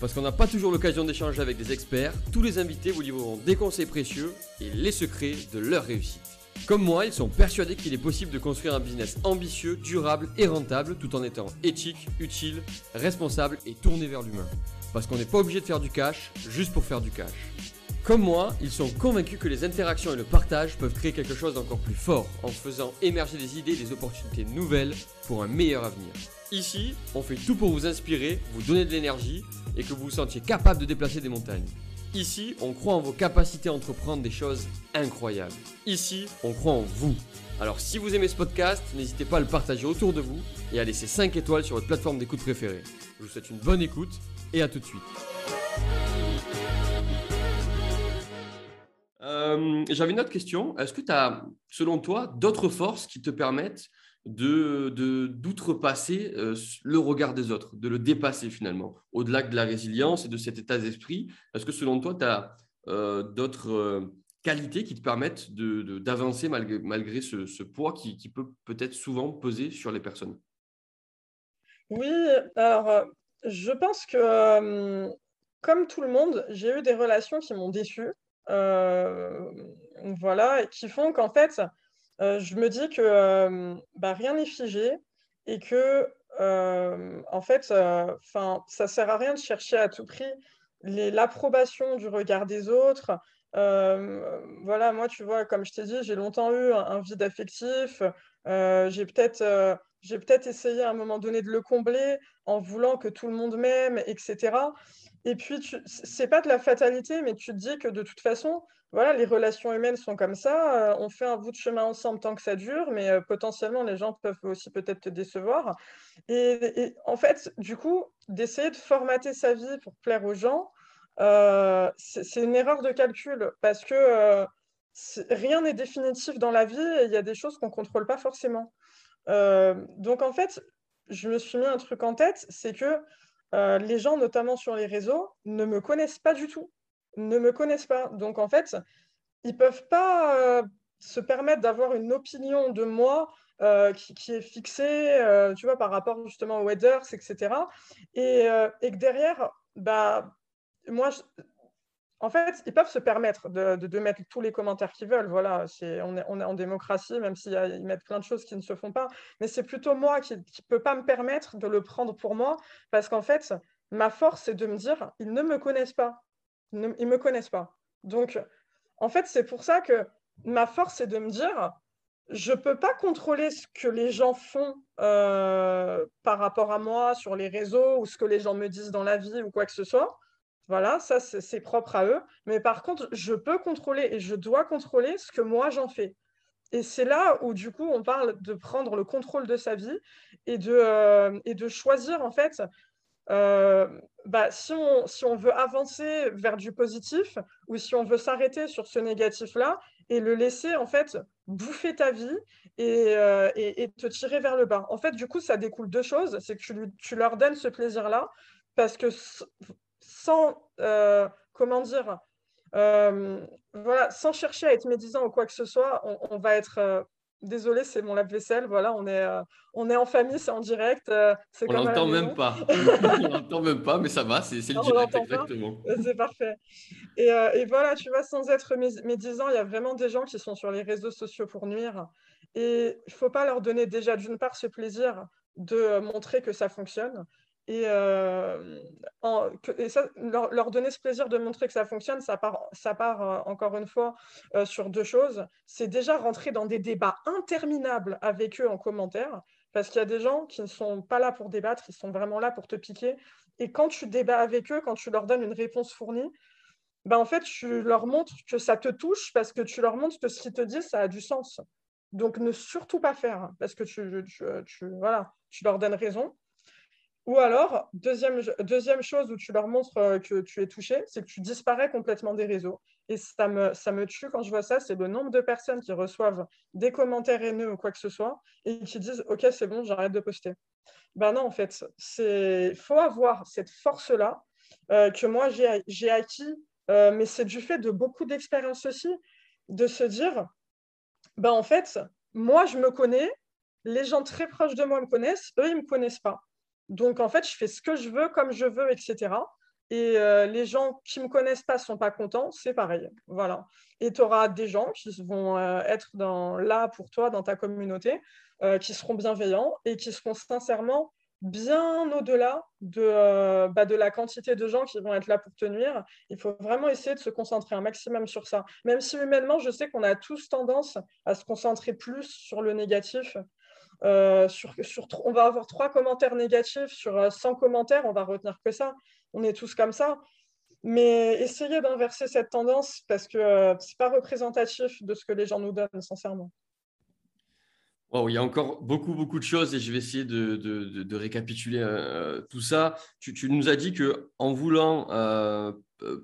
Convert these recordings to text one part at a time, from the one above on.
Parce qu'on n'a pas toujours l'occasion d'échanger avec des experts, tous les invités vous livreront des conseils précieux et les secrets de leur réussite. Comme moi, ils sont persuadés qu'il est possible de construire un business ambitieux, durable et rentable tout en étant éthique, utile, responsable et tourné vers l'humain. Parce qu'on n'est pas obligé de faire du cash juste pour faire du cash. Comme moi, ils sont convaincus que les interactions et le partage peuvent créer quelque chose d'encore plus fort en faisant émerger des idées et des opportunités nouvelles pour un meilleur avenir. Ici, on fait tout pour vous inspirer, vous donner de l'énergie et que vous vous sentiez capable de déplacer des montagnes. Ici, on croit en vos capacités à entreprendre des choses incroyables. Ici, on croit en vous. Alors si vous aimez ce podcast, n'hésitez pas à le partager autour de vous et à laisser 5 étoiles sur votre plateforme d'écoute préférée. Je vous souhaite une bonne écoute et à tout de suite. Euh, j'avais une autre question. Est-ce que tu as, selon toi, d'autres forces qui te permettent de, d'outrepasser euh, le regard des autres, de le dépasser finalement, au-delà de la résilience et de cet état d'esprit Est-ce que selon toi, tu as euh, d'autres qualités qui te permettent de, d'avancer malgré, malgré ce, poids qui, qui, peut peut-être souvent peser sur les personnes? Oui, alors je pense que comme tout le monde, j'ai eu des relations qui m'ont déçue. Euh, voilà, qui font qu'en fait, euh, je me dis que euh, bah, rien n'est figé et que en fait, ça sert à rien de chercher à tout prix l'approbation du regard des autres. voilà, moi, tu vois, comme je t'ai dit, j'ai longtemps eu un, vide affectif. j'ai peut-être j'ai peut-être essayé à un moment donné de le combler en voulant que tout le monde m'aime, etc. Et puis, c'est pas de la fatalité, mais tu te dis que de toute façon, voilà, les relations humaines sont comme ça. Euh, on fait un bout de chemin ensemble tant que ça dure, mais euh, potentiellement, les gens peuvent aussi peut-être te décevoir. Et, en fait, du coup, d'essayer de formater sa vie pour plaire aux gens, euh, c'est une erreur de calcul parce que rien n'est définitif dans la vie et il y a des choses qu'on ne contrôle pas forcément. donc, en fait, je me suis mis un truc en tête, c'est que les gens, notamment sur les réseaux, ne me connaissent pas du tout, ne me connaissent pas. Donc, en fait, ils ne peuvent pas euh, se permettre d'avoir une opinion de moi euh, qui, est fixée, tu vois, par rapport justement aux weathers, etc. Et, et, que derrière, bah, moi, en fait, ils peuvent se permettre de, mettre tous les commentaires qu'ils veulent. Voilà, on, est, on est en démocratie, même s'ils mettent plein de choses qui ne se font pas. Mais c'est plutôt moi qui ne peux pas me permettre de le prendre pour moi, parce qu'en fait, ma force, c'est de me dire, ils ne me connaissent pas. Ils ne me connaissent pas. Donc, en fait, c'est pour ça que ma force, c'est de me dire, je ne peux pas contrôler ce que les gens font euh, par rapport à moi sur les réseaux ou ce que les gens me disent dans la vie ou quoi que ce soit. Voilà, ça, c'est propre à eux. Mais par contre, je peux contrôler et je dois contrôler ce que moi j'en fais. Et c'est là où, du coup, on parle de prendre le contrôle de sa vie et de, euh, et de choisir, en fait, bah, si, on, si on veut avancer vers du positif ou si on veut s'arrêter sur ce négatif-là et le laisser, en fait, bouffer ta vie et, euh, et, te tirer vers le bas. En fait, du coup, ça découle deux choses. C'est que tu, tu leur donnes ce plaisir-là parce que sans, euh, comment dire, euh, voilà, sans chercher à être médisant ou quoi que ce soit, on, va être. Euh, désolé, c'est mon lave-vaisselle. Voilà, on est, on est en famille, c'est en direct. on n'entend même pas. on n'entend même pas, mais ça va, c'est le direct, exactement. C'est parfait. Et, et, voilà, tu vois, sans être médisant, il y a vraiment des gens qui sont sur les réseaux sociaux pour nuire. Et il ne faut pas leur donner déjà, d'une part, ce plaisir de montrer que ça fonctionne et, euh, leur, donner ce plaisir de montrer que ça fonctionne, ça part, ça euh, encore une fois euh, sur deux choses. C'est déjà rentrer dans des débats interminables avec eux en commentaire, parce qu'il y a des gens qui ne sont pas là pour débattre, ils sont vraiment là pour te piquer. Et quand tu débats avec eux, quand tu leur donnes une réponse fournie, ben en fait, tu leur montres que ça te touche parce que tu leur montres que ce qu'ils te disent, ça a du sens. Donc, ne surtout pas faire parce que tu, voilà, tu leur donnes raison. Ou alors, deuxième, deuxième chose où tu leur montres euh, que tu es touché, c'est que tu disparais complètement des réseaux. Et ça me, ça me tue quand je vois ça, c'est le nombre de personnes qui reçoivent des commentaires haineux ou quoi que ce soit et qui disent Ok, c'est bon, j'arrête de poster. Ben non, en fait, il faut avoir cette force-là euh, que moi j'ai acquis, euh, mais c'est du fait de beaucoup d'expériences aussi, de se dire ben en fait, moi je me connais, les gens très proches de moi me connaissent, eux ils ne me connaissent pas. Donc en fait, je fais ce que je veux, comme je veux, etc. Et euh, les gens qui ne me connaissent pas ne sont pas contents, c'est pareil. Voilà. Et tu auras des gens qui vont être dans, là pour toi, dans ta communauté, qui seront bienveillants et qui seront sincèrement bien au-delà de, euh, bah, de la quantité de gens qui vont être là pour te nuire. Il faut vraiment essayer de se concentrer un maximum sur ça. Même si humainement, je sais qu'on a tous tendance à se concentrer plus sur le négatif. Euh, on va avoir trois commentaires négatifs sur 100 euh, commentaires, on va retenir que ça. On est tous comme ça. Mais essayez d'inverser cette tendance parce que ce n'est pas représentatif de ce que les gens nous donnent, sincèrement il y a encore beaucoup, beaucoup de choses et je vais essayer de, récapituler euh, tout ça. Tu, nous as dit qu'en voulant euh,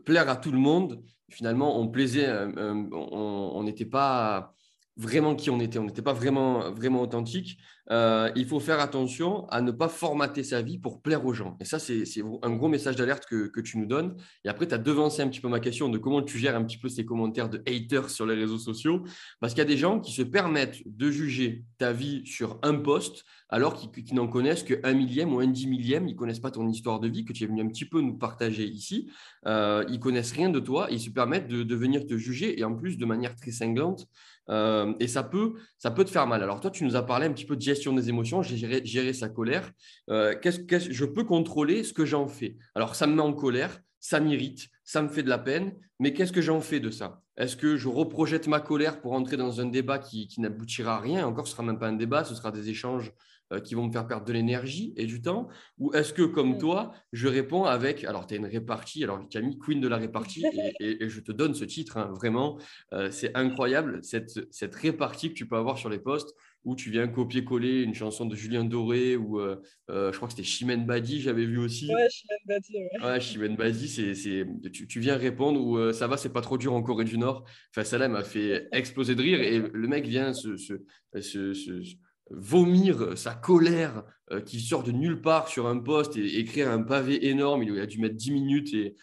plaire à tout le monde, finalement, on plaisait, euh, on n'était pas vraiment qui on était, on n'était pas vraiment, vraiment authentique. Euh, il faut faire attention à ne pas formater sa vie pour plaire aux gens. Et ça, c'est un gros message d'alerte que, tu nous donnes. Et après, tu as devancé un petit peu ma question de comment tu gères un petit peu ces commentaires de haters sur les réseaux sociaux. Parce qu'il y a des gens qui se permettent de juger ta vie sur un post alors qu'ils n'en connaissent qu'un millième ou un dix millième. Ils ne connaissent pas ton histoire de vie que tu es venu un petit peu nous partager ici. Euh, ils connaissent rien de toi et ils se permettent de, de venir te juger et en plus de manière très cinglante. Euh, et ça peut, ça peut te faire mal. Alors toi, tu nous as parlé un petit peu de gestion des émotions, j'ai géré, sa colère. Euh, qu'est-ce, je peux contrôler ce que j'en fais? Alors ça me met en colère, ça m'irrite, ça me fait de la peine, mais qu'est-ce que j'en fais de ça? Est-ce que je reprojette ma colère pour entrer dans un débat qui, n'aboutira à rien? Encore, ce sera même pas un débat, ce sera des échanges qui vont me faire perdre de l'énergie et du temps Ou est-ce que, comme mm. toi, je réponds avec, alors tu as une répartie, alors Camille, queen de la répartie, et, je te donne ce titre, hein, vraiment, euh, c'est incroyable, cette, cette répartie que tu peux avoir sur les postes où tu viens copier-coller une chanson de Julien Doré ou euh, je crois que c'était Chimène Badi, j'avais vu aussi. Ouais, Chimène Badi. Ouais, Chimène Badi, c'est, tu, tu, viens répondre ou ça va, c'est pas trop dur en Corée du Nord. Enfin, ça là m'a fait exploser de rire et le mec vient se, se, se vomir sa colère euh, qui sort de nulle part sur un poste et écrire un pavé énorme. Il a dû mettre 10 minutes. Et,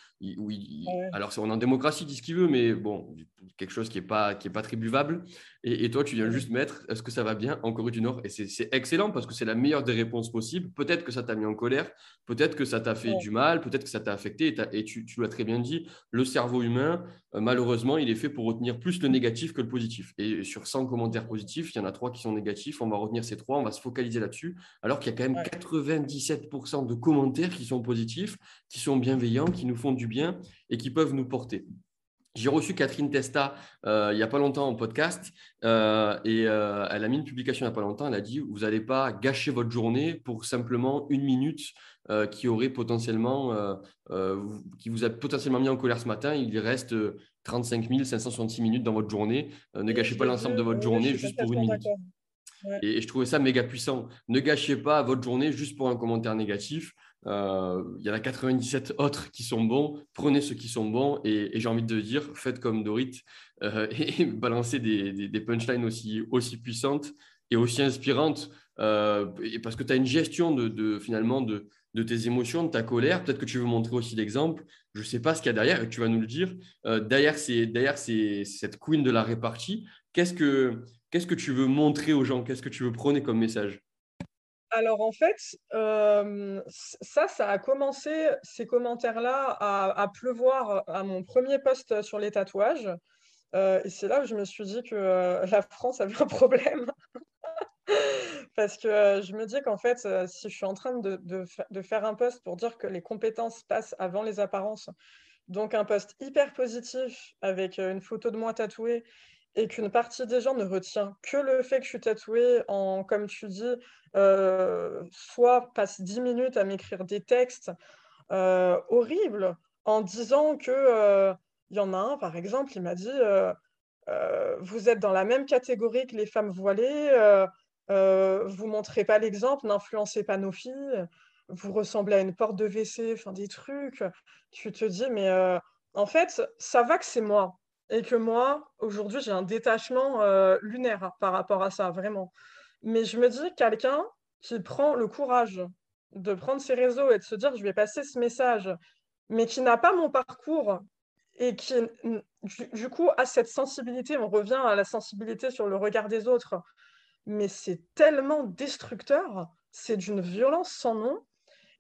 Alors, on est en démocratie, dit ce qu'il veut, mais bon, quelque chose qui n'est pas, qui est pas très buvable. Et, toi, tu viens juste mettre est-ce que ça va bien en Corée du Nord? Et c'est excellent parce que c'est la meilleure des réponses possibles. Peut-être que ça t'a mis en colère, peut-être que ça t'a fait du mal, peut-être que ça t'a affecté. Et, tu, l'as très bien dit, le cerveau humain, euh, malheureusement, il est fait pour retenir plus le négatif que le positif. Et sur 100 commentaires positifs, il y en a trois qui sont négatifs. On va retenir ces trois, on va se focaliser là-dessus. Alors qu'il y a quand même 97% de commentaires qui sont positifs, qui sont bienveillants, qui nous font du bien et qui peuvent nous porter. J'ai reçu Catherine Testa euh, il n'y a pas longtemps en podcast euh, et euh, elle a mis une publication il n'y a pas longtemps. Elle a dit Vous n'allez pas gâcher votre journée pour simplement une minute qui aurait potentiellement, qui vous a potentiellement mis en colère ce matin. Il reste 35 566 minutes dans votre journée. ne gâchez pas l'ensemble de votre journée juste pour une minute. Et, je trouvais ça méga puissant. Ne gâchez pas votre journée juste pour un commentaire négatif. Euh, il y en a 97 autres qui sont bons. Prenez ceux qui sont bons. Et, j'ai envie de dire, faites comme Dorit euh, et balancez des, punchlines aussi, aussi puissantes et aussi inspirantes. Euh, parce que tu as une gestion de, finalement de, tes émotions, de ta colère. Peut-être que tu veux montrer aussi l'exemple. Je ne sais pas ce qu'il y a derrière et tu vas nous le dire. derrière, derrière c'est cette queen de la répartie. Qu'est-ce que, Qu'est-ce que tu veux montrer aux gens? Qu'est-ce que tu veux prôner comme message? Alors en fait, euh, ça, ça a commencé, ces commentaires-là, à, pleuvoir à mon premier post sur les tatouages. Euh, et c'est là où je me suis dit que euh, la France avait un problème. Parce que je me dis qu'en fait, si je suis en train de, de, faire un post pour dire que les compétences passent avant les apparences, donc un post hyper positif avec une photo de moi tatouée et qu'une partie des gens ne retient que le fait que je suis tatouée en, comme tu dis, euh, soit passe 10 minutes à m'écrire des textes euh, horribles en disant que euh, il y en a un, par exemple, il m'a dit Vous êtes dans la même catégorie que les femmes voilées, vous montrez pas l'exemple, n'influencez pas nos filles. vous ressemblez à une porte de WC, enfin des trucs. Tu te dis, mais en fait, ça va que c'est moi. Et que moi, aujourd'hui, j'ai un détachement euh, lunaire par rapport à ça, vraiment. Mais je me dis, quelqu'un qui prend le courage de prendre ses réseaux et de se dire, je vais passer ce message, mais qui n'a pas mon parcours et qui, du, coup, a cette sensibilité, on revient à la sensibilité sur le regard des autres, mais c'est tellement destructeur, c'est d'une violence sans nom.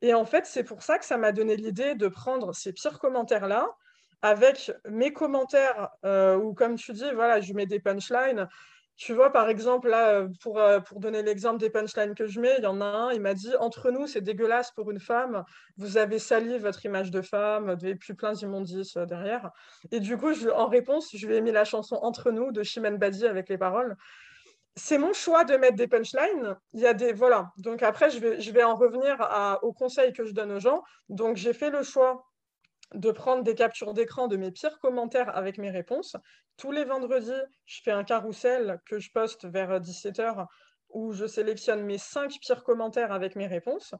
Et en fait, c'est pour ça que ça m'a donné l'idée de prendre ces pires commentaires-là, avec mes commentaires, euh, où comme tu dis, voilà, je mets des punchlines, tu vois, par exemple, là, euh, pour, euh, pour donner l'exemple des punchlines que je mets, il y en a un, il m'a dit Entre nous, c'est dégueulasse pour une femme, vous avez sali votre image de femme, et puis plein d'immondices derrière. Et du coup, en réponse, je lui ai mis la chanson Entre nous de Chimène Badi avec les paroles. C'est mon choix de mettre des punchlines. Il y a des. Voilà. Donc après, je vais, je vais en revenir à, aux conseils que je donne aux gens. Donc j'ai fait le choix de prendre des captures d'écran de mes pires commentaires avec mes réponses. Tous les vendredis, je fais un carrousel que je poste vers 17h où je sélectionne mes cinq pires commentaires avec mes réponses.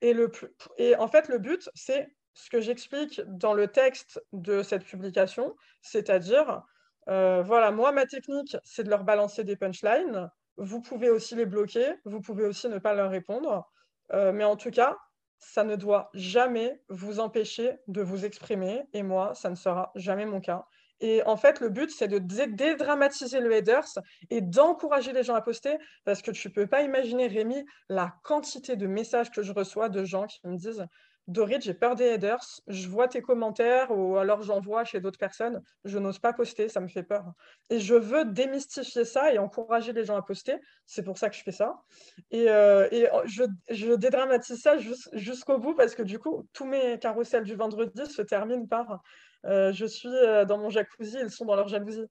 Et, le, et en fait, le but, c'est ce que j'explique dans le texte de cette publication, c'est-à-dire, euh, voilà, moi, ma technique, c'est de leur balancer des punchlines. Vous pouvez aussi les bloquer, vous pouvez aussi ne pas leur répondre. Euh, mais en tout cas, ça ne doit jamais vous empêcher de vous exprimer. Et moi, ça ne sera jamais mon cas. Et en fait, le but, c'est de dédramatiser le headers et d'encourager les gens à poster parce que tu ne peux pas imaginer, Rémi, la quantité de messages que je reçois de gens qui me disent Dorit, j'ai peur des headers, je vois tes commentaires ou alors j'en vois chez d'autres personnes, je n'ose pas poster, ça me fait peur. Et je veux démystifier ça et encourager les gens à poster, c'est pour ça que je fais ça. Et, euh, oh, je, dédramatise ça jusqu'au bout parce que du coup, tous mes carousels du vendredi se terminent par euh, Je suis euh, dans mon jacuzzi, ils sont dans leur jalousie.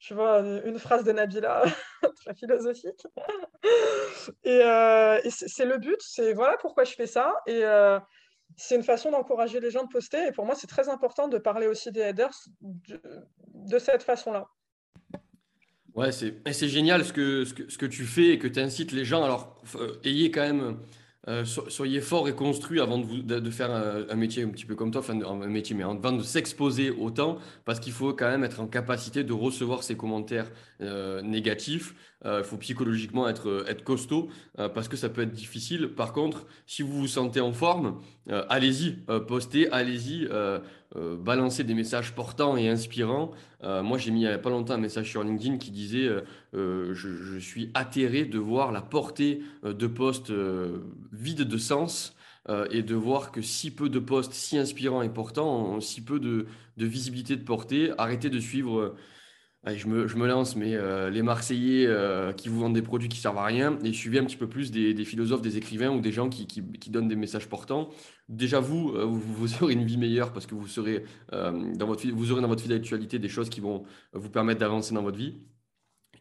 Tu vois, une phrase de Nabila, très philosophique. et, c'est le but, c'est voilà pourquoi je fais ça. C'est une façon d'encourager les gens de poster. Et pour moi, c'est très important de parler aussi des headers de, cette façon-là. Ouais, c'est génial ce que, ce, que, ce que tu fais et que tu incites les gens. Alors, euh, ayez quand même euh, soyez fort et construit avant de, vous, de, faire un, métier un petit peu comme toi, enfin un métier, mais avant de s'exposer autant, parce qu'il faut quand même être en capacité de recevoir ces commentaires euh, négatifs. Euh, il faut psychologiquement être, costaud, parce que ça peut être difficile. Par contre, si vous vous sentez en forme, allez-y, postez, allez-y, balancez des messages portants et inspirants. moi, j'ai mis il n'y a pas longtemps un message sur LinkedIn qui disait je, suis atterré de voir la portée de posts vide de sens euh, et de voir que si peu de postes si inspirants et portants ont si peu de, visibilité de portée. Arrêtez de suivre, euh, je, me, lance, mais euh, les Marseillais qui vous vendent des produits qui servent à rien et suivez un petit peu plus des, philosophes, des écrivains ou des gens qui, donnent des messages portants. Déjà, vous, vous, aurez une vie meilleure parce que vous, serez, dans votre, vous aurez dans votre vie d'actualité des choses qui vont vous permettre d'avancer dans votre vie.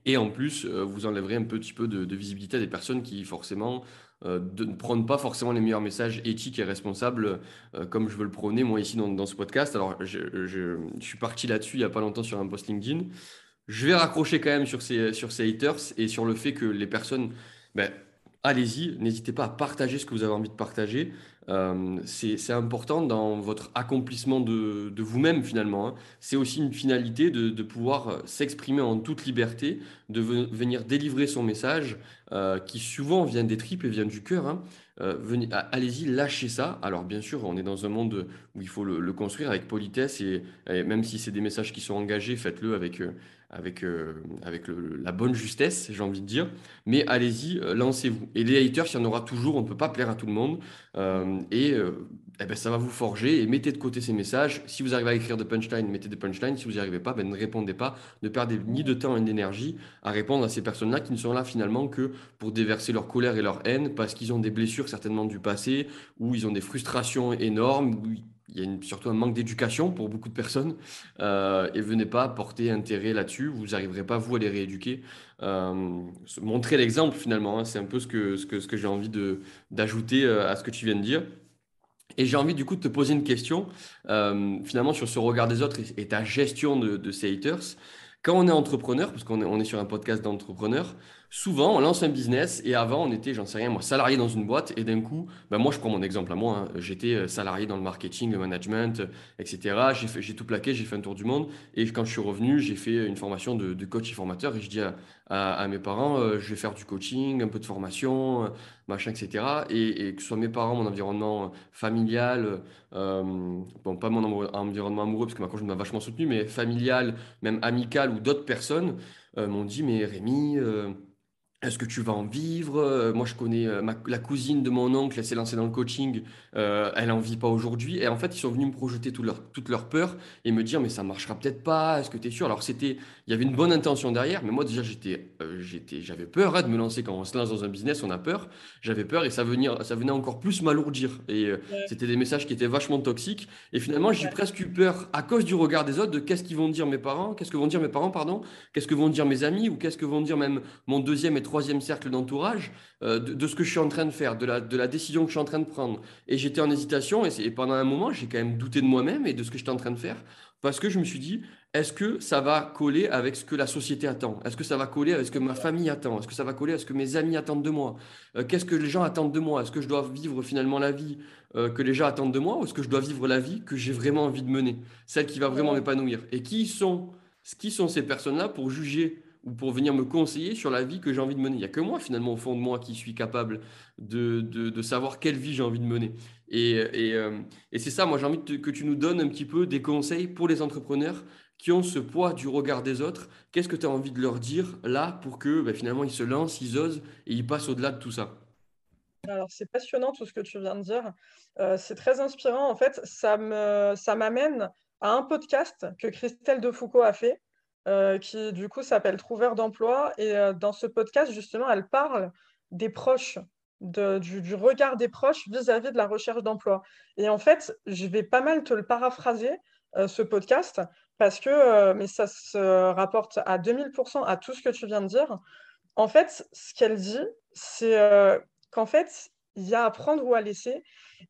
Et en plus, vous enlèverez un petit peu de, de visibilité à des personnes qui forcément euh, de ne prendre pas forcément les meilleurs messages éthiques et responsables euh, comme je veux le prôner moi ici dans, ce podcast. Alors je, suis parti là-dessus il n'y a pas longtemps sur un post LinkedIn. Je vais raccrocher quand même sur ces, sur ces haters et sur le fait que les personnes, ben, allez-y, n'hésitez pas à partager ce que vous avez envie de partager. Euh, c'est important dans votre accomplissement de, vous-même finalement. Hein. C'est aussi une finalité de, pouvoir s'exprimer en toute liberté, de venir délivrer son message euh, qui souvent vient des tripes et vient du cœur. Hein. Euh, allez-y, lâchez ça. Alors bien sûr, on est dans un monde où il faut le, construire avec politesse et, même si c'est des messages qui sont engagés, faites-le avec, avec, avec la bonne justesse, j'ai envie de dire. Mais allez-y, lancez-vous. Et les haters, il y en aura toujours, on ne peut pas plaire à tout le monde. Euh, et euh, eh ben, ça va vous forger et mettez de côté ces messages. Si vous arrivez à écrire des punchlines, mettez des punchlines. Si vous n'y arrivez pas, ben, ne répondez pas. Ne perdez ni de temps ni d'énergie à répondre à ces personnes-là qui ne sont là finalement que pour déverser leur colère et leur haine parce qu'ils ont des blessures certainement du passé ou ils ont des frustrations énormes. Il y a surtout un manque d'éducation pour beaucoup de personnes euh, et venez pas porter intérêt là-dessus. Vous n'arriverez pas, vous, à les rééduquer. Euh, montrer l'exemple, finalement, hein. c'est un peu ce que, ce que, ce que j'ai envie d'ajouter euh, à ce que tu viens de dire. Et j'ai envie du coup de te poser une question, finalement, sur ce regard des autres et, ta gestion de, de, ces haters. Quand on est entrepreneur, parce qu'on est, on est sur un podcast d'entrepreneurs, Souvent, on lance un business et avant, on était, j'en sais rien, moi, salarié dans une boîte et d'un coup, ben moi, je prends mon exemple à moi, hein. j'étais euh, salarié dans le marketing, le management, euh, etc. J'ai tout plaqué, j'ai fait un tour du monde et quand je suis revenu, j'ai fait une formation de, coach et formateur et je dis à, à, mes parents, euh, je vais faire du coaching, un peu de formation, machin, etc. Et, et, que ce soit mes parents, mon environnement familial, bon, pas mon environnement amoureux parce que ma conjointe m'a vachement soutenu, mais familial, même amical ou d'autres personnes m'ont dit, mais Rémi, est-ce que tu vas en vivre? Euh, moi, je connais euh, la cousine de mon oncle, elle s'est lancée dans le coaching, euh, elle en vit pas aujourd'hui. Et en fait, ils sont venus me projeter toute leur, toute leur peur et me dire, mais ça marchera peut-être pas, est-ce que tu es sûr? Alors, c'était, il y avait une bonne intention derrière, mais moi, déjà, j'étais, j'étais, j'avais peur hein, de me lancer quand on se lance dans un business, on a peur. J'avais peur et ça, venir, ça venait encore plus m'alourdir. Et c'était des messages qui étaient vachement toxiques. Et finalement, j'ai presque eu peur à cause du regard des autres de qu'est-ce qu'ils vont dire mes parents, qu'est-ce que vont dire mes parents, pardon, qu'est-ce que vont dire mes amis? Ou qu'est-ce que vont dire même mon deuxième et troisième cercle d'entourage euh, de, ce que je suis en train de faire, de la, de la décision que je suis en train de prendre. Et j'étais en hésitation et, pendant un moment, j'ai quand même douté de moi-même et de ce que j'étais en train de faire parce que je me suis dit, est-ce que ça va coller avec ce que la société attend? Est-ce que ça va coller avec ce que ma famille attend? Est-ce que ça va coller avec ce que mes amis attendent de moi? Euh, Qu'est-ce que les gens attendent de moi? Est-ce que je dois vivre finalement la vie euh, que les gens attendent de moi ou est-ce que je dois vivre la vie que j'ai vraiment envie de mener Celle qui va vraiment m'épanouir? Et qui sont, qui sont ces personnes-là pour juger ou pour venir me conseiller sur la vie que j'ai envie de mener. Il n'y a que moi, finalement, au fond de moi, qui suis capable de, de, savoir quelle vie j'ai envie de mener. Et, et, euh, et c'est ça, moi, j'ai envie que tu nous donnes un petit peu des conseils pour les entrepreneurs qui ont ce poids du regard des autres. Qu'est-ce que tu as envie de leur dire là pour que ben, finalement ils se lancent, ils osent et ils passent au-delà de tout ça? Alors, c'est passionnant tout ce que tu viens de dire. Euh, c'est très inspirant. En fait, ça m'amène ça à un podcast que Christelle Defoucault a fait, qui du coup s'appelle Trouveur d'emploi. Et euh, dans ce podcast, justement, elle parle des proches, du, regard des proches vis-à-vis de la recherche d'emploi. Et en fait, je vais pas mal te le paraphraser, euh, ce podcast, parce que, mais ça se rapporte à 2000% à tout ce que tu viens de dire. En fait, ce qu'elle dit, c'est qu'en fait, il y a à prendre ou à laisser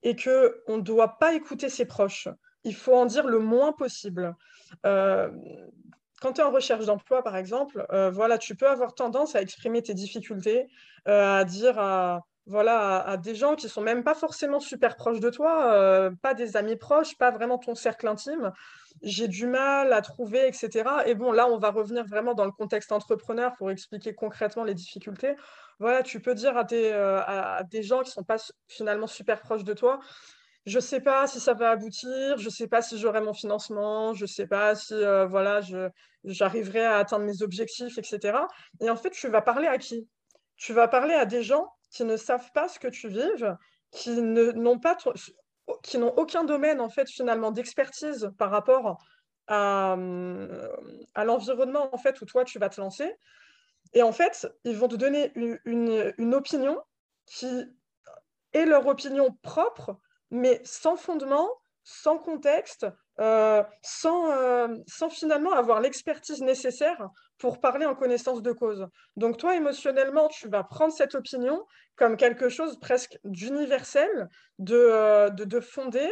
et qu'on ne doit pas écouter ses proches. Il faut en dire le moins possible quand tu es en recherche d'emploi, par exemple, euh, voilà, tu peux avoir tendance à exprimer tes difficultés, euh, à dire à, voilà, à, des gens qui sont même pas forcément super proches de toi, euh, pas des amis proches, pas vraiment ton cercle intime. J'ai du mal à trouver, etc. Et bon, là, on va revenir vraiment dans le contexte entrepreneur pour expliquer concrètement les difficultés. Voilà, tu peux dire à des, à des gens qui sont pas finalement super proches de toi, je ne sais pas si ça va aboutir, je ne sais pas si j'aurai mon financement, je ne sais pas si voilà, j'arriverai à atteindre mes objectifs, etc. Et en fait, tu vas parler à qui? Tu vas parler à des gens qui ne savent pas ce que tu vives, qui n'ont pas qui n'ont aucun domaine en fait finalement d'expertise par rapport à, l'environnement en fait où toi tu vas te lancer. Et en fait, ils vont te donner une opinion qui est leur opinion propre, mais sans fondement, sans contexte, euh, sans, euh, sans, finalement avoir l'expertise nécessaire pour parler en connaissance de cause. Donc toi, émotionnellement, tu vas prendre cette opinion comme quelque chose presque d'universel, de, euh, de, de,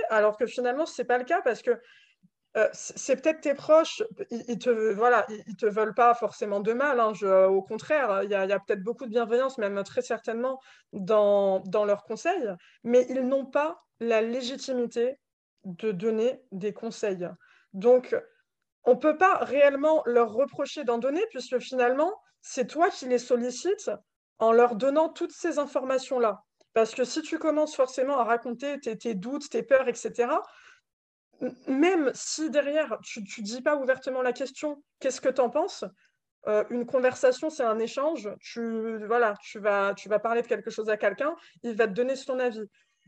alors que finalement, ce n'est pas le cas parce que c'est peut-être tes proches, ils, te voilà, ils, te veulent pas forcément de mal. Hein, au contraire, il y a, a peut-être beaucoup de bienveillance, même très certainement dans, dans leurs conseils, mais ils n'ont pas la légitimité de donner des conseils. Donc, on ne peut pas réellement leur reprocher d'en donner, puisque finalement, c'est toi qui les sollicites en leur donnant toutes ces informations-là. Parce que si tu commences forcément à raconter tes, doutes, tes peurs, etc., même si derrière, tu ne dis pas ouvertement la question, qu'est-ce que tu en penses euh, une conversation, c'est un échange. Tu, voilà, tu, vas, tu vas parler de quelque chose à quelqu'un, il va te donner son avis.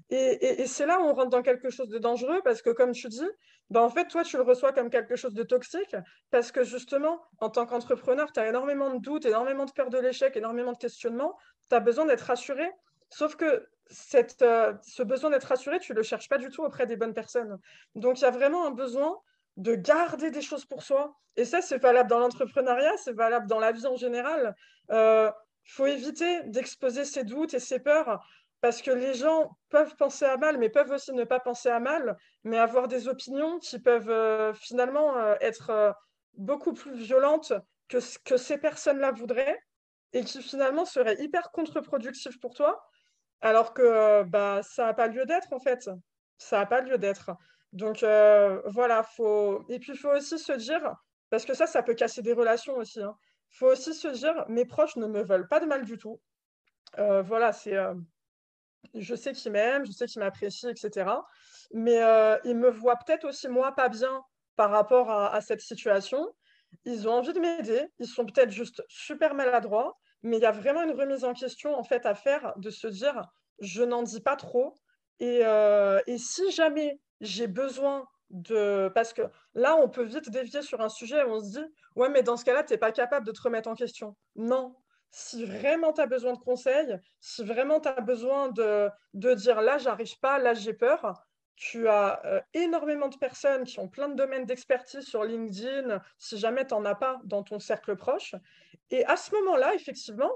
Et, c'est là où on rentre dans quelque chose de dangereux parce que, comme tu dis, ben en fait, toi, tu le reçois comme quelque chose de toxique parce que justement, en tant qu'entrepreneur, tu as énormément de doutes, énormément de peur de l'échec, énormément de questionnements. Tu as besoin d'être rassuré. Sauf que cette, euh, ce besoin d'être rassuré, tu ne le cherches pas du tout auprès des bonnes personnes. Donc, il y a vraiment un besoin de garder des choses pour soi. Et ça, c'est valable dans l'entrepreneuriat, c'est valable dans la vie en général. Il euh, faut éviter d'exposer ses doutes et ses peurs parce que les gens peuvent penser à mal, mais peuvent aussi ne pas penser à mal, mais avoir des opinions qui peuvent euh, finalement euh, être euh, beaucoup plus violentes que ce que ces personnes-là voudraient. et qui finalement serait hyper contre-productif pour toi, alors que bah, ça n'a pas lieu d'être en fait. Ça n'a pas lieu d'être. Donc voilà, faut... et puis il faut aussi se dire, parce que ça, ça peut casser des relations aussi, il hein. faut aussi se dire, mes proches ne me veulent pas de mal du tout. Voilà, c'est... Euh, je sais qu'ils m'aiment, je sais qu'ils m'apprécient, etc. Mais ils me voient peut-être aussi, moi, pas bien par rapport à cette situation. Ils ont envie de m'aider, ils sont peut-être juste super maladroits, mais il y a vraiment une remise en question en fait à faire de se dire je n'en dis pas trop. Et, euh, et si jamais j'ai besoin de parce que là on peut vite dévier sur un sujet. Où on se dit ouais mais dans ce cas-là tu n'es pas capable de te remettre en question. Non si vraiment tu as besoin de conseils si vraiment tu as besoin de, de dire là j'arrive pas là j'ai peur tu as euh, énormément de personnes qui ont plein de domaines d'expertise sur LinkedIn, si jamais tu n'en as pas dans ton cercle proche. Et à ce moment-là, effectivement,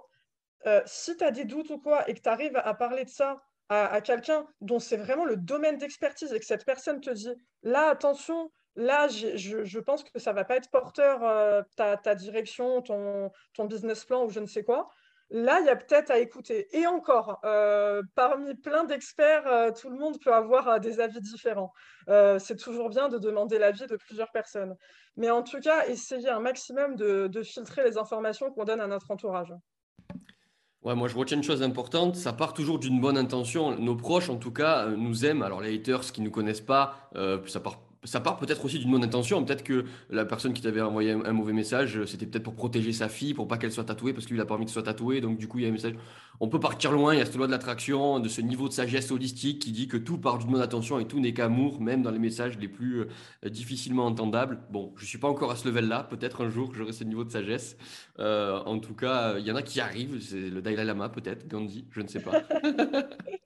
euh, si tu as des doutes ou quoi et que tu arrives à parler de ça à, quelqu'un dont c'est vraiment le domaine d'expertise et que cette personne te dit, là, attention, là, je, pense que ça ne va pas être porteur, euh, ta, direction, ton, ton business plan ou je ne sais quoi, Là, il y a peut-être à écouter. Et encore, euh, parmi plein d'experts, euh, tout le monde peut avoir des avis différents. c'est toujours bien de demander l'avis de plusieurs personnes. Mais en tout cas, essayer un maximum de, filtrer les informations qu'on donne à notre entourage. Ouais, moi je retiens une chose importante, ça part toujours d'une bonne intention. Nos proches, en tout cas, nous aiment. Alors les haters qui ne nous connaissent pas, ça part ça part peut-être aussi d'une bonne intention. Peut-être que la personne qui t'avait envoyé un, mauvais message, c'était peut-être pour protéger sa fille, pour pas qu'elle soit tatouée, parce qu'il a pas envie que soit tatouée. Donc, du coup, il y a un message. On peut partir loin. Il y a cette loi de l'attraction, de ce niveau de sagesse holistique qui dit que tout part d'une bonne intention et tout n'est qu'amour, même dans les messages les plus euh, difficilement entendables. Bon, je suis pas encore à ce level-là. Peut-être un jour j'aurai ce niveau de sagesse. Euh, en tout cas, il y en a qui arrivent. C'est le Dalai Lama, peut-être, Gandhi, je ne sais pas.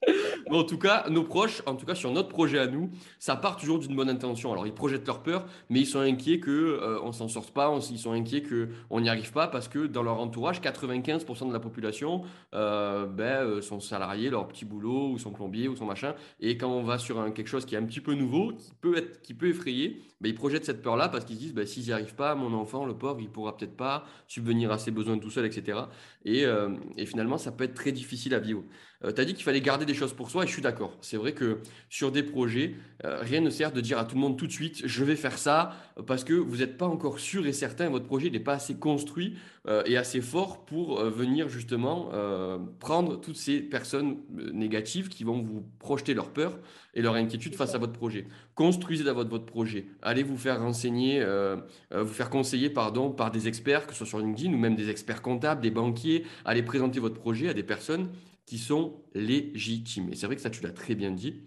en tout cas, nos proches, en tout cas sur notre projet à nous, ça part toujours d'une bonne intention. Alors, ils projettent leur peur, mais ils sont inquiets qu'on euh, on s'en sorte pas, ils sont inquiets qu'on n'y arrive pas parce que dans leur entourage, 95% de la population euh, ben, euh, sont salariés, leur petit boulot, ou sont plombiers, ou sont machin. Et quand on va sur quelque chose qui est un petit peu nouveau, qui peut, effrayer, ben, ils projettent cette peur-là parce qu'ils se disent ben, s'ils n'y arrivent pas, mon enfant, le pauvre, il pourra peut-être pas subvenir à ses besoins tout seul, etc. Et, et finalement, ça peut être très difficile à vivre. Euh, tu as dit qu'il fallait garder des choses pour soi et je suis d'accord. C'est vrai que sur des projets, euh, rien ne sert de dire à tout le monde tout de suite je vais faire ça parce que vous n'êtes pas encore sûr et certain, votre projet n'est pas assez construit euh, et assez fort pour venir justement prendre toutes ces personnes négatives qui vont vous projeter leur peur et leur inquiétude face à votre projet. Construisez d'abord votre projet. Allez vous faire renseigner, vous faire conseiller pardon, par des experts, que ce soit sur LinkedIn ou même des experts comptables, des banquiers. Allez présenter votre projet à des personnes qui sont légitimes. Et c'est vrai que ça, tu l'as très bien dit.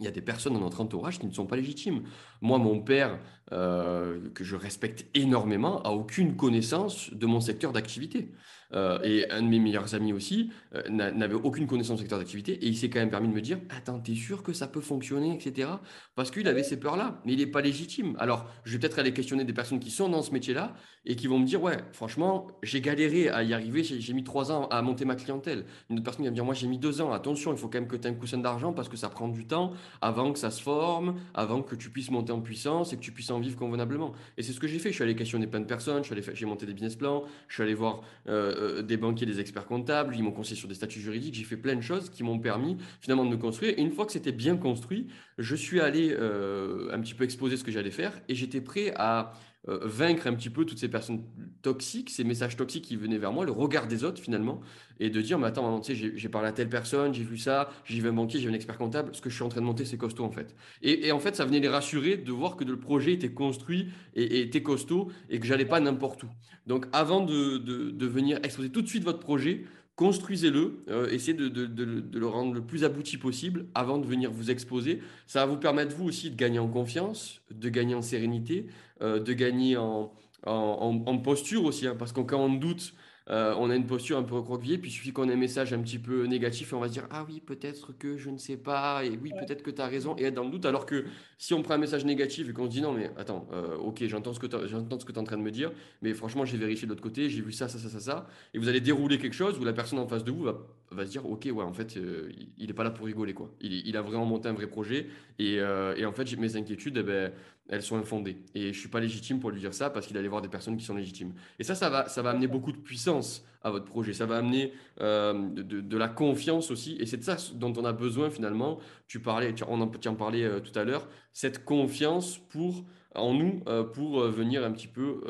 Il y a des personnes dans notre entourage qui ne sont pas légitimes. Moi, mon père, euh, que je respecte énormément, a aucune connaissance de mon secteur d'activité. Euh, et un de mes meilleurs amis aussi euh, n'avait aucune connaissance du secteur d'activité et il s'est quand même permis de me dire Attends, t'es sûr que ça peut fonctionner, etc. Parce qu'il avait ces peurs-là, mais il n'est pas légitime. Alors, je vais peut-être aller questionner des personnes qui sont dans ce métier-là et qui vont me dire Ouais, franchement, j'ai galéré à y arriver, j'ai mis trois ans à monter ma clientèle. Une autre personne qui va me dire Moi, j'ai mis deux ans. Attention, il faut quand même que tu aies un coussin d'argent parce que ça prend du temps avant que ça se forme, avant que tu puisses monter en puissance et que tu puisses en vivre convenablement. Et c'est ce que j'ai fait. Je suis allé questionner plein de personnes, j'ai monté des business plans, je suis allé voir. Euh, euh, des banquiers, des experts comptables, ils m'ont conseillé sur des statuts juridiques, j'ai fait plein de choses qui m'ont permis finalement de me construire. Et une fois que c'était bien construit, je suis allé euh, un petit peu exposer ce que j'allais faire et j'étais prêt à euh, vaincre un petit peu toutes ces personnes toxiques, ces messages toxiques qui venaient vers moi, le regard des autres finalement, et de dire, mais attends, tu sais, j'ai parlé à telle personne, j'ai vu ça, j'ai vu un banquier, j'ai vu un expert comptable, ce que je suis en train de monter, c'est costaud en fait. Et, en fait, ça venait les rassurer de voir que le projet était construit et, était costaud et que j'allais pas n'importe où. Donc avant de, de venir exposer tout de suite votre projet, construisez-le, euh, essayez de, le rendre le plus abouti possible avant de venir vous exposer. Ça va vous permettre, vous aussi, de gagner en confiance, de gagner en sérénité, euh, de gagner en, en, posture aussi, hein, parce que quand on doute, euh, on a une posture un peu recroquevillée, puis il suffit qu'on ait un message un petit peu négatif et on va se dire Ah oui, peut-être que je ne sais pas, et oui, peut-être que tu as raison, et être dans le doute. Alors que si on prend un message négatif et qu'on se dit Non, mais attends, euh, ok, j'entends ce que tu es en train de me dire, mais franchement, j'ai vérifié de l'autre côté, j'ai vu ça, ça, ça, ça, ça, et vous allez dérouler quelque chose où la personne en face de vous va va se dire, ok, ouais, en fait, euh, il n'est pas là pour rigoler, quoi. Il, a vraiment monté un vrai projet. Et, euh, en fait, mes inquiétudes, eh ben, elles sont infondées. Et je suis pas légitime pour lui dire ça parce qu'il allait voir des personnes qui sont légitimes. Et ça, ça va, ça va amener beaucoup de puissance à votre projet. Ça va amener euh, de, la confiance aussi. Et c'est de ça dont on a besoin finalement. Tu parlais, tu, on en, tu en parlais tout à l'heure. Cette confiance pour, en nous pour venir un petit peu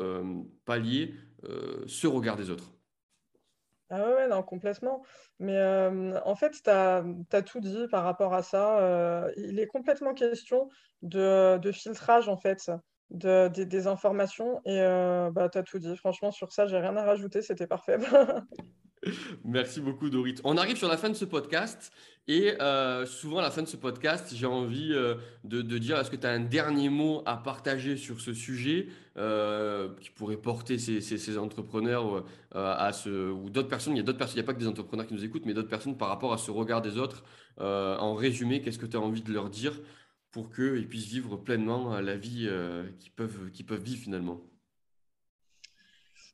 pallier ce regard des autres. Ah ouais, non, complètement. Mais en fait, tu as, tout dit par rapport à ça. il est complètement question de, filtrage, en fait, de, des informations. Et bah, tu as tout dit. Franchement, sur ça, j'ai rien à rajouter. C'était parfait. Merci beaucoup, Dorit. On arrive sur la fin de ce podcast. Et euh, souvent, à la fin de ce podcast, j'ai envie euh, de, dire est-ce que tu as un dernier mot à partager sur ce sujet euh, qui pourrait porter ces, entrepreneurs à ce, ou d'autres personnes? Il y a d'autres personnes, il n'y a pas que des entrepreneurs qui nous écoutent, mais d'autres personnes par rapport à ce regard des autres. en résumé, qu'est-ce que tu as envie de leur dire pour qu'ils puissent vivre pleinement la vie qu'ils peuvent, peuvent vivre finalement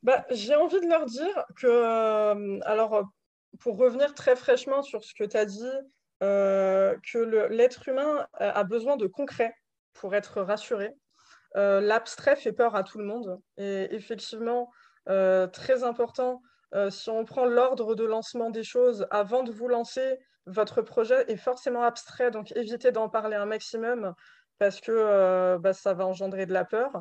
bah, J'ai envie de leur dire que, alors, pour revenir très fraîchement sur ce que tu as dit, euh, que l'être humain a besoin de concret pour être rassuré. Euh, l'abstrait fait peur à tout le monde. Et effectivement, euh, très important, si on prend l'ordre de lancement des choses avant de vous lancer, votre projet est forcément abstrait, donc évitez d'en parler un maximum parce que bah, ça va engendrer de la peur.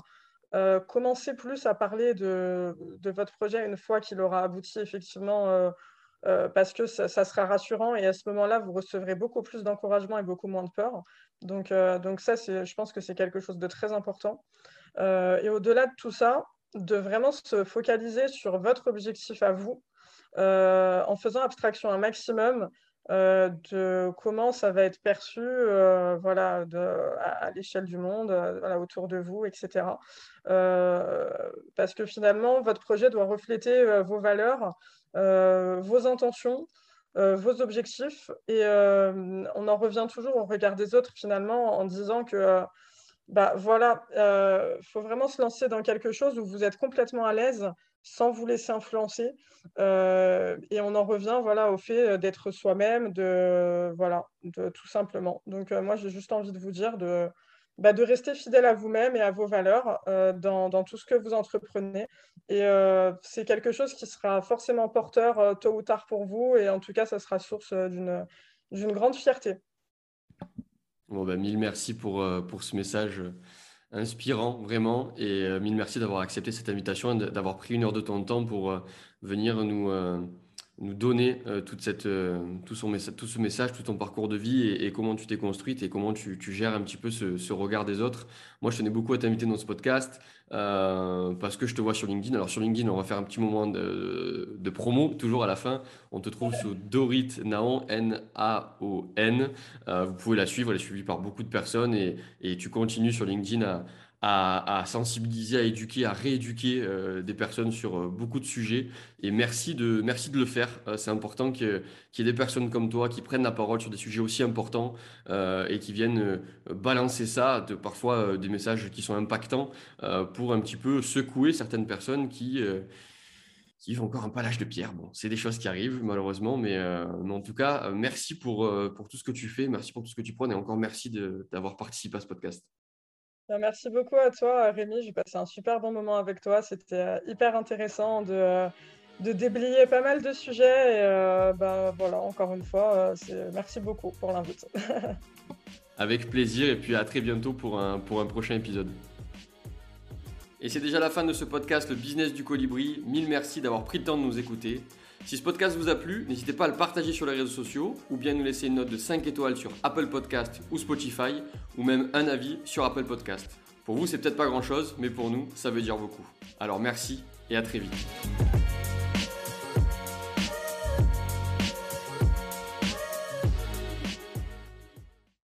commencez plus à parler de, de, votre projet une fois qu'il aura abouti effectivement euh, parce que ça, sera rassurant et à ce moment-là, vous recevrez beaucoup plus d'encouragement et beaucoup moins de peur. Donc, euh, donc ça, je pense que c'est quelque chose de très important. Euh, et au-delà de tout ça, de vraiment se focaliser sur votre objectif à vous, en faisant abstraction un maximum de comment ça va être perçu voilà, à, l'échelle du monde, autour de vous, etc. parce que finalement, votre projet doit refléter vos valeurs euh, vos intentions, euh, vos objectifs. Et euh, on en revient toujours au regard des autres finalement en disant que bah, voilà, il faut vraiment se lancer dans quelque chose où vous êtes complètement à l'aise sans vous laisser influencer. et on en revient voilà, au fait d'être soi-même, de, voilà, de, tout simplement. Donc moi, j'ai juste envie de vous dire de, bah, de rester fidèle à vous-même et à vos valeurs euh, dans, dans, tout ce que vous entreprenez. Et euh, c'est quelque chose qui sera forcément porteur euh, tôt ou tard pour vous. Et en tout cas, ça sera source d'une, d'une grande fierté. Bon, bah, mille merci pour, pour ce message inspirant, vraiment. Et mille merci d'avoir accepté cette invitation et d'avoir pris une heure de ton temps pour venir nous nous donner euh, toute cette, euh, tout, son tout ce message, tout ton parcours de vie et, comment tu t'es construite et comment tu, gères un petit peu ce, regard des autres. Moi, je tenais beaucoup à t'inviter dans ce podcast euh, parce que je te vois sur LinkedIn. Alors, sur LinkedIn, on va faire un petit moment de, de promo, toujours à la fin. On te trouve sous Dorit Naon, N-A-O-N. vous pouvez la suivre, elle est suivie par beaucoup de personnes et, et tu continues sur LinkedIn à à, sensibiliser, à éduquer, à rééduquer euh, des personnes sur euh, beaucoup de sujets. Et merci de, merci de le faire. Euh, c'est important qu'il y ait des personnes comme toi qui prennent la parole sur des sujets aussi importants et qui viennent balancer ça, parfois des messages qui sont impactants, pour un petit peu secouer certaines personnes qui ont encore un palage de pierre. Bon, c'est des choses qui arrivent malheureusement, mais, mais en tout cas, merci pour, pour tout ce que tu fais, merci pour tout ce que tu prends et encore merci d'avoir participé à ce podcast. Bah, merci beaucoup à toi, Rémi. J'ai passé un super bon moment avec toi. C'était euh, hyper intéressant de, euh, de déblayer pas mal de sujets. Et euh, bah, voilà, encore une fois, merci beaucoup pour l'invite. avec plaisir et puis à très bientôt pour un, pour un prochain épisode. Et c'est déjà la fin de ce podcast, le business du colibri. Mille merci d'avoir pris le temps de nous écouter. Si ce podcast vous a plu, n'hésitez pas à le partager sur les réseaux sociaux ou bien nous laisser une note de 5 étoiles sur Apple Podcast ou Spotify ou même un avis sur Apple Podcast. Pour vous, c'est peut-être pas grand-chose, mais pour nous, ça veut dire beaucoup. Alors merci et à très vite.